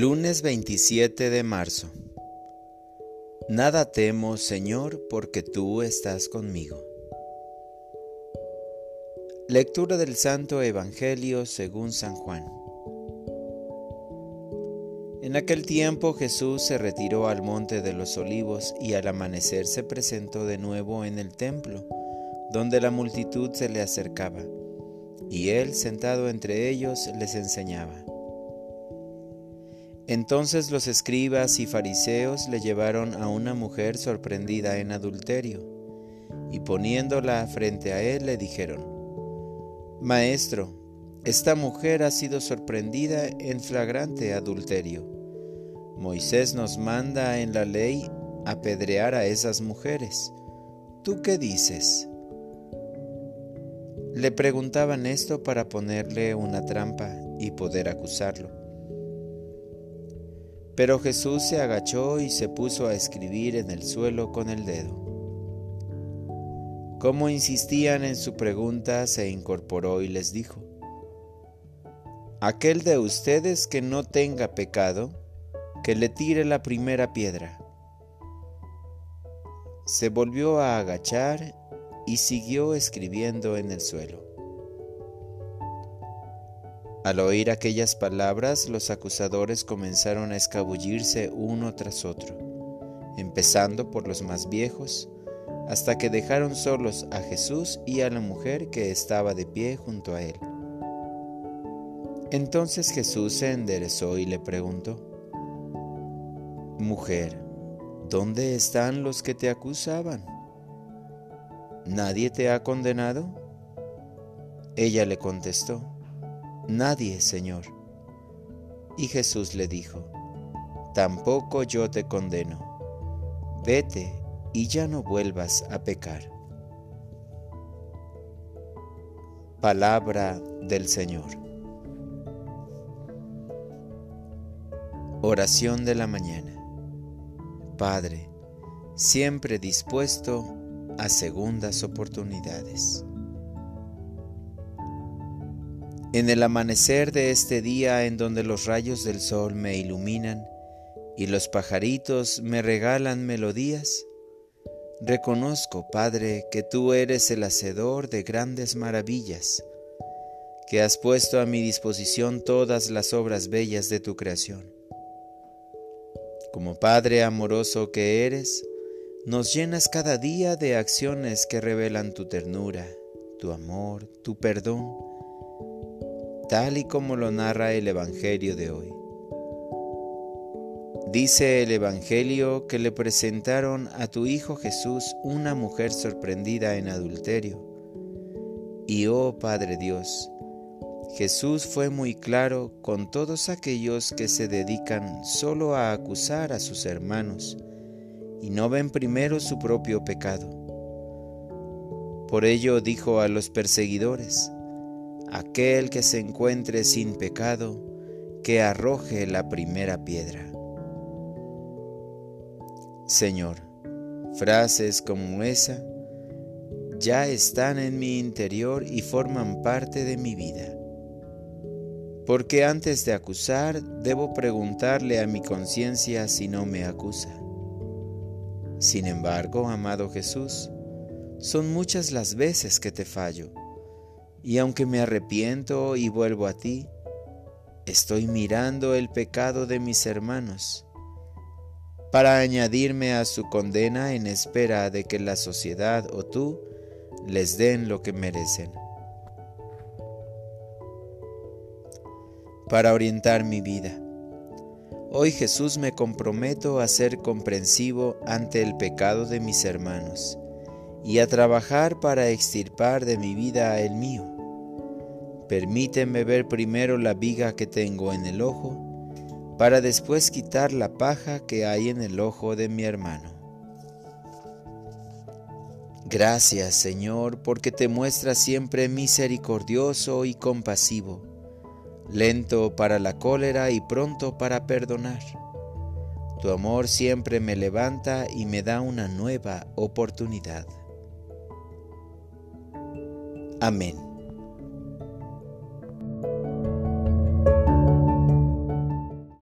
Lunes 27 de marzo. Nada temo, Señor, porque tú estás conmigo. Lectura del Santo Evangelio según San Juan. En aquel tiempo Jesús se retiró al monte de los olivos y al amanecer se presentó de nuevo en el templo, donde la multitud se le acercaba, y él sentado entre ellos les enseñaba. Entonces los escribas y fariseos le llevaron a una mujer sorprendida en adulterio, y poniéndola frente a él le dijeron, Maestro, esta mujer ha sido sorprendida en flagrante adulterio. Moisés nos manda en la ley apedrear a esas mujeres. ¿Tú qué dices? Le preguntaban esto para ponerle una trampa y poder acusarlo. Pero Jesús se agachó y se puso a escribir en el suelo con el dedo. Como insistían en su pregunta, se incorporó y les dijo, Aquel de ustedes que no tenga pecado, que le tire la primera piedra. Se volvió a agachar y siguió escribiendo en el suelo. Al oír aquellas palabras, los acusadores comenzaron a escabullirse uno tras otro, empezando por los más viejos, hasta que dejaron solos a Jesús y a la mujer que estaba de pie junto a él. Entonces Jesús se enderezó y le preguntó, Mujer, ¿dónde están los que te acusaban? ¿Nadie te ha condenado? Ella le contestó, Nadie, Señor. Y Jesús le dijo, Tampoco yo te condeno. Vete y ya no vuelvas a pecar. Palabra del Señor. Oración de la mañana. Padre, siempre dispuesto a segundas oportunidades. En el amanecer de este día en donde los rayos del sol me iluminan y los pajaritos me regalan melodías, reconozco, Padre, que tú eres el hacedor de grandes maravillas, que has puesto a mi disposición todas las obras bellas de tu creación. Como Padre amoroso que eres, nos llenas cada día de acciones que revelan tu ternura, tu amor, tu perdón, tal y como lo narra el Evangelio de hoy. Dice el Evangelio que le presentaron a tu Hijo Jesús una mujer sorprendida en adulterio. Y oh Padre Dios, Jesús fue muy claro con todos aquellos que se dedican solo a acusar a sus hermanos y no ven primero su propio pecado. Por ello dijo a los perseguidores, aquel que se encuentre sin pecado, que arroje la primera piedra. Señor, frases como esa ya están en mi interior y forman parte de mi vida. Porque antes de acusar, debo preguntarle a mi conciencia si no me acusa. Sin embargo, amado Jesús, son muchas las veces que te fallo y aunque me arrepiento y vuelvo a ti, estoy mirando el pecado de mis hermanos para añadirme a su condena en espera de que la sociedad o tú les den lo que merecen. Para orientar mi vida. Hoy Jesús me comprometo a ser comprensivo ante el pecado de mis hermanos y a trabajar para extirpar de mi vida el mío. Permíteme ver primero la viga que tengo en el ojo, para después quitar la paja que hay en el ojo de mi hermano. Gracias Señor, porque te muestras siempre misericordioso y compasivo, lento para la cólera y pronto para perdonar. Tu amor siempre me levanta y me da una nueva oportunidad. Amén.